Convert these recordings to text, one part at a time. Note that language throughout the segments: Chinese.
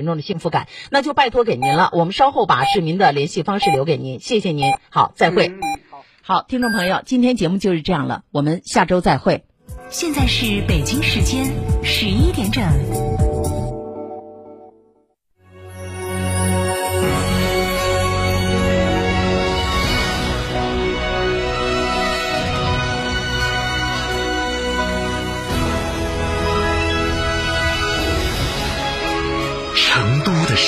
群众的幸福感，那就拜托给您了。我们稍后把市民的联系方式留给您，谢谢您。好，再会。好，听众朋友，今天节目就是这样了，我们下周再会。现在是北京时间十一点整。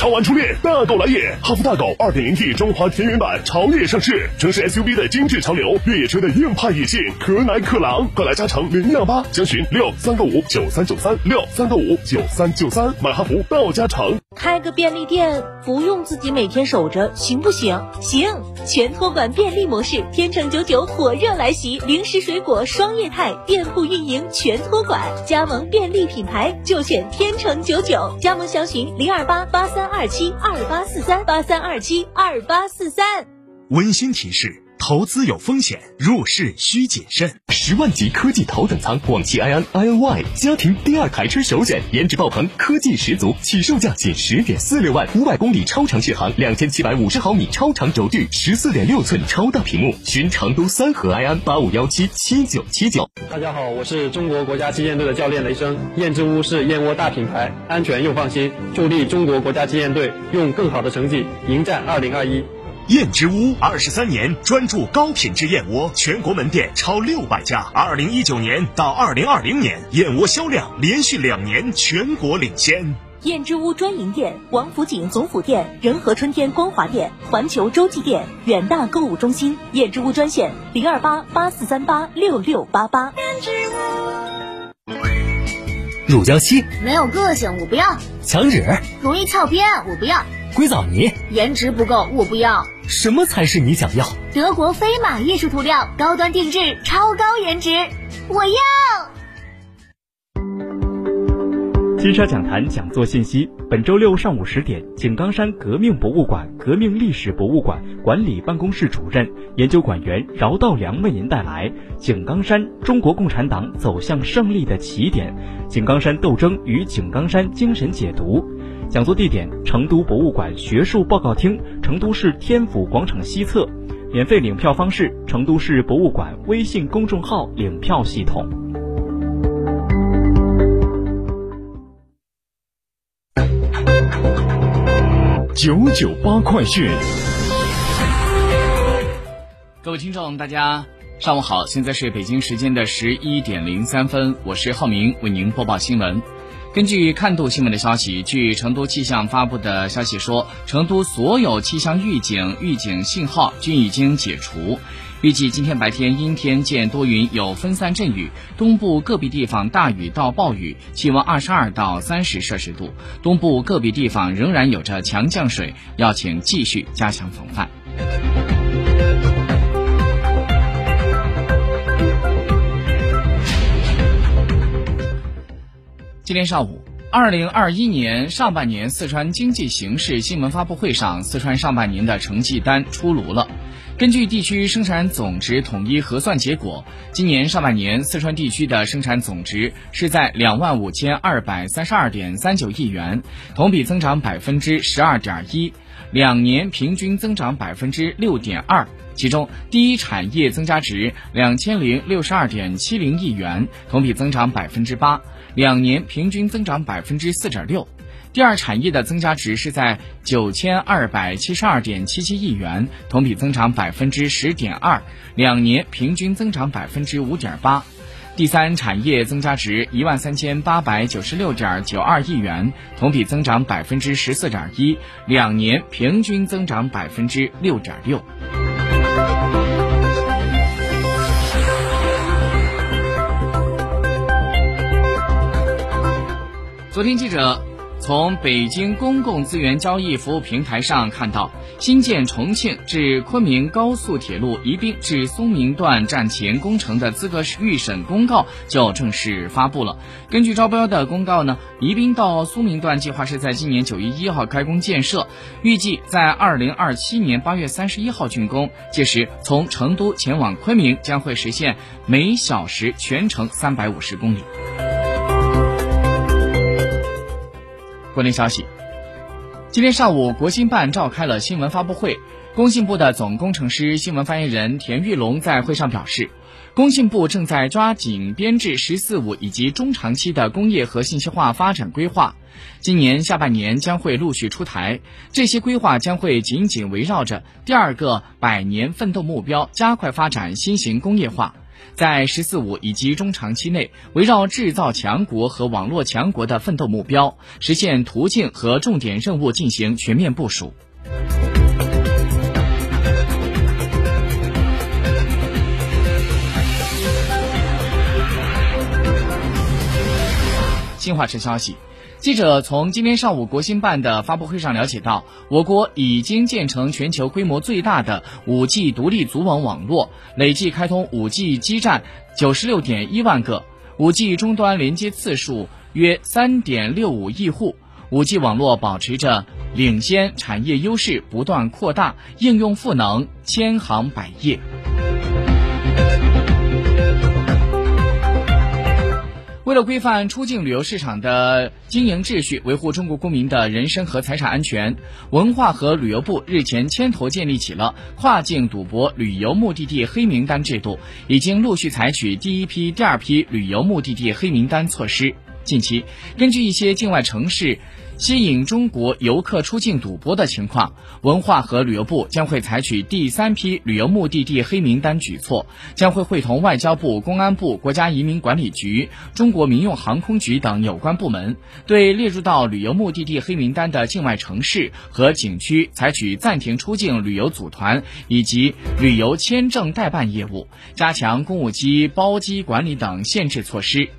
超玩初恋，大狗来也！哈弗大狗 2.0T 中华田园版潮野上市，城市 SUV 的精致潮流，越野车的硬派野性，可奶可狼，快来加诚零两八，详询六三个五九三九三六三个五九三九三，买哈弗到加诚。开个便利店不用自己每天守着，行不行？行，全托管便利模式，天成九九火热来袭，零食水果双业态，店铺运营全托管，加盟便利品牌就选天成九九，加盟详询零二八八三。二七二八四三八三二七二八四三。温馨提示：投资有风险，入市需谨慎。十万级科技头等舱广汽埃安 iNY 家庭第二台车首选，颜值爆棚，科技十足，起售价仅十点四六万，五百公里超长续航，两千七百五十毫米超长轴距，十四点六寸超大屏幕。寻成都三河埃安八五幺七七九七九。大家好，我是中国国家击剑队的教练雷声。燕之屋是燕窝大品牌，安全又放心，助力中国国家击剑队用更好的成绩迎战二零二一。燕之屋二十三年专注高品质燕窝，全国门店超六百家。二零一九年到二零二零年，燕窝销量连续两年全国领先。燕之屋专营店：王府井总府店、仁和春天光华店、环球洲际店、远大购物中心。燕之屋专线：零二八八四三八六六八八。燕之屋乳胶漆没有个性，我不要；墙纸容易翘边，我不要；硅藻泥颜值不够，我不要。什么才是你想要？德国飞马艺术涂料，高端定制，超高颜值，我要。金沙讲坛讲座信息：本周六上午十点，井冈山革命博物馆革命历史博物馆管理办公室主任、研究馆员饶道良为您带来《井冈山：中国共产党走向胜利的起点》，井冈山斗争与井冈山精神解读。讲座地点：成都博物馆学术报告厅，成都市天府广场西侧。免费领票方式：成都市博物馆微信公众号领票系统。九九八快讯，各位听众，大家上午好，现在是北京时间的十一点零三分，我是浩明，为您播报新闻。根据看度新闻的消息，据成都气象发布的消息说，成都所有气象预警、预警信号均已经解除。预计今天白天阴天见多云，有分散阵雨，东部个别地方大雨到暴雨，气温二十二到三十摄氏度。东部个别地方仍然有着强降水，要请继续加强防范。今天上午，二零二一年上半年四川经济形势新闻发布会上，四川上半年的成绩单出炉了。根据地区生产总值统一核算结果，今年上半年四川地区的生产总值是在两万五千二百三十二点三九亿元，同比增长百分之十二点一，两年平均增长百分之六点二。其中，第一产业增加值两千零六十二点七零亿元，同比增长百分之八，两年平均增长百分之四点六。第二产业的增加值是在九千二百七十二点七七亿元，同比增长百分之十点二，两年平均增长百分之五点八。第三产业增加值一万三千八百九十六点九二亿元，同比增长百分之十四点一，两年平均增长百分之六点六。昨天记者。从北京公共资源交易服务平台上看到，新建重庆至昆明高速铁路宜宾至松明段站前工程的资格预审公告就正式发布了。根据招标的公告呢，宜宾到松明段计划是在今年九月一号开工建设，预计在二零二七年八月三十一号竣工。届时，从成都前往昆明将会实现每小时全程三百五十公里。国内消息，今天上午，国新办召开了新闻发布会。工信部的总工程师、新闻发言人田玉龙在会上表示，工信部正在抓紧编制“十四五”以及中长期的工业和信息化发展规划，今年下半年将会陆续出台。这些规划将会紧紧围绕着第二个百年奋斗目标，加快发展新型工业化。在“十四五”以及中长期内，围绕制造强国和网络强国的奋斗目标，实现途径和重点任务进行全面部署。新华社消息。记者从今天上午国新办的发布会上了解到，我国已经建成全球规模最大的 5G 独立组网网络，累计开通 5G 基站96.1万个，5G 终端连接次数约3.65亿户，5G 网络保持着领先，产业优势不断扩大，应用赋能千行百业。为了规范出境旅游市场的经营秩序，维护中国公民的人身和财产安全，文化和旅游部日前牵头建立起了跨境赌博旅游目的地黑名单制度，已经陆续采取第一批、第二批旅游目的地黑名单措施。近期，根据一些境外城市。吸引中国游客出境赌博的情况，文化和旅游部将会采取第三批旅游目的地黑名单举措，将会会同外交部、公安部、国家移民管理局、中国民用航空局等有关部门，对列入到旅游目的地黑名单的境外城市和景区，采取暂停出境旅游组团以及旅游签证代办业务，加强公务机包机管理等限制措施。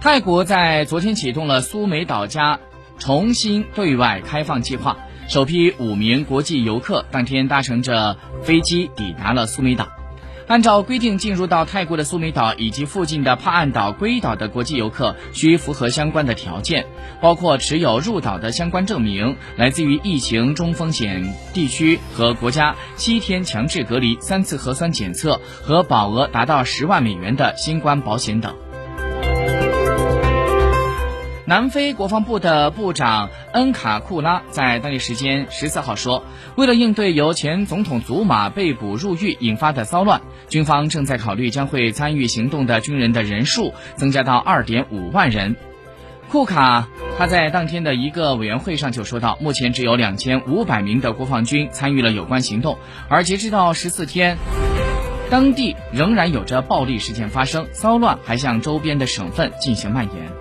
泰国在昨天启动了苏梅岛加重新对外开放计划，首批五名国际游客当天搭乘着飞机抵达了苏梅岛。按照规定，进入到泰国的苏梅岛以及附近的帕岸岛、龟岛的国际游客需符合相关的条件，包括持有入岛的相关证明、来自于疫情中风险地区和国家、七天强制隔离、三次核酸检测和保额达到十万美元的新冠保险等。南非国防部的部长恩卡库拉在当地时间十四号说，为了应对由前总统祖马被捕入狱引发的骚乱，军方正在考虑将会参与行动的军人的人数增加到二点五万人。库卡他在当天的一个委员会上就说到，目前只有两千五百名的国防军参与了有关行动，而截止到十四天，当地仍然有着暴力事件发生，骚乱还向周边的省份进行蔓延。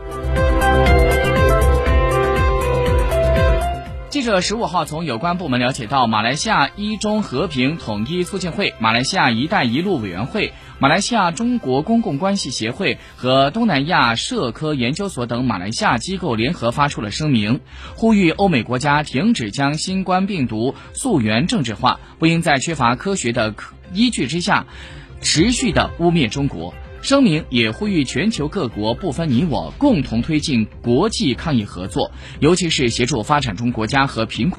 记者十五号从有关部门了解到，马来西亚一中和平统一促进会、马来西亚“一带一路”委员会、马来西亚中国公共关系协会和东南亚社科研究所等马来西亚机构联合发出了声明，呼吁欧美国家停止将新冠病毒溯源政治化，不应在缺乏科学的依据之下，持续的污蔑中国。声明也呼吁全球各国不分你我，共同推进国际抗疫合作，尤其是协助发展中国家和贫困。